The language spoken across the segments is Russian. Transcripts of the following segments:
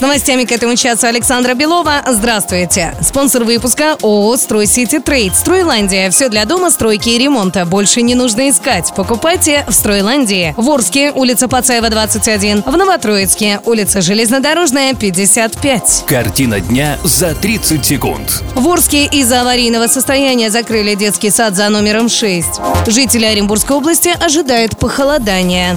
С новостями к этому часу Александра Белова. Здравствуйте. Спонсор выпуска ООО «Строй Сити Трейд». «Стройландия». Все для дома, стройки и ремонта. Больше не нужно искать. Покупайте в «Стройландии». В Орске, улица Пацаева, 21. В Новотроицке, улица Железнодорожная, 55. Картина дня за 30 секунд. В Орске из-за аварийного состояния закрыли детский сад за номером 6. Жители Оренбургской области ожидают похолодания.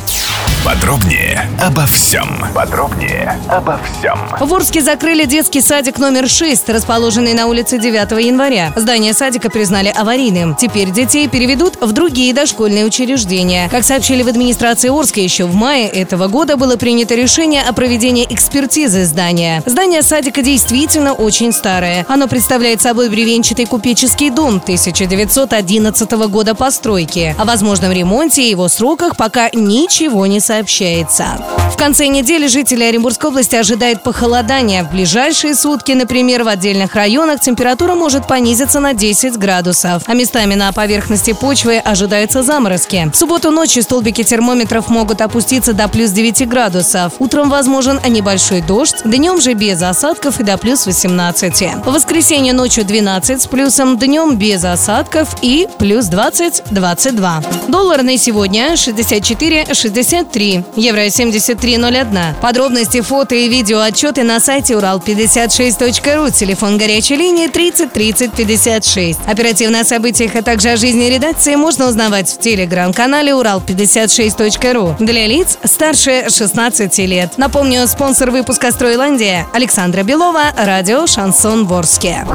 Подробнее обо всем. Подробнее обо всем. В Орске закрыли детский садик номер 6, расположенный на улице 9 января. Здание садика признали аварийным. Теперь детей переведут в другие дошкольные учреждения. Как сообщили в администрации Орска, еще в мае этого года было принято решение о проведении экспертизы здания. Здание садика действительно очень старое. Оно представляет собой бревенчатый купеческий дом 1911 года постройки. О возможном ремонте и его сроках пока ничего не сообщается. В конце недели жители Оренбургской области ожидают похолодания. В ближайшие сутки, например, в отдельных районах температура может понизиться на 10 градусов, а местами на поверхности почвы ожидаются заморозки. В субботу ночью столбики термометров могут опуститься до плюс 9 градусов. Утром возможен небольшой дождь, днем же без осадков и до плюс 18. В воскресенье ночью 12 с плюсом, днем без осадков и плюс 20-22. Доллар на сегодня 64-63, евро 73.01. Подробности, фото и видео отчеты на сайте урал56.ру, телефон горячей линии 30 30 56. Оперативно о событиях, а также о жизни редакции можно узнавать в телеграм-канале урал56.ру для лиц старше 16 лет. Напомню, спонсор выпуска «Стройландия» Александра Белова, радио «Шансон Ворске».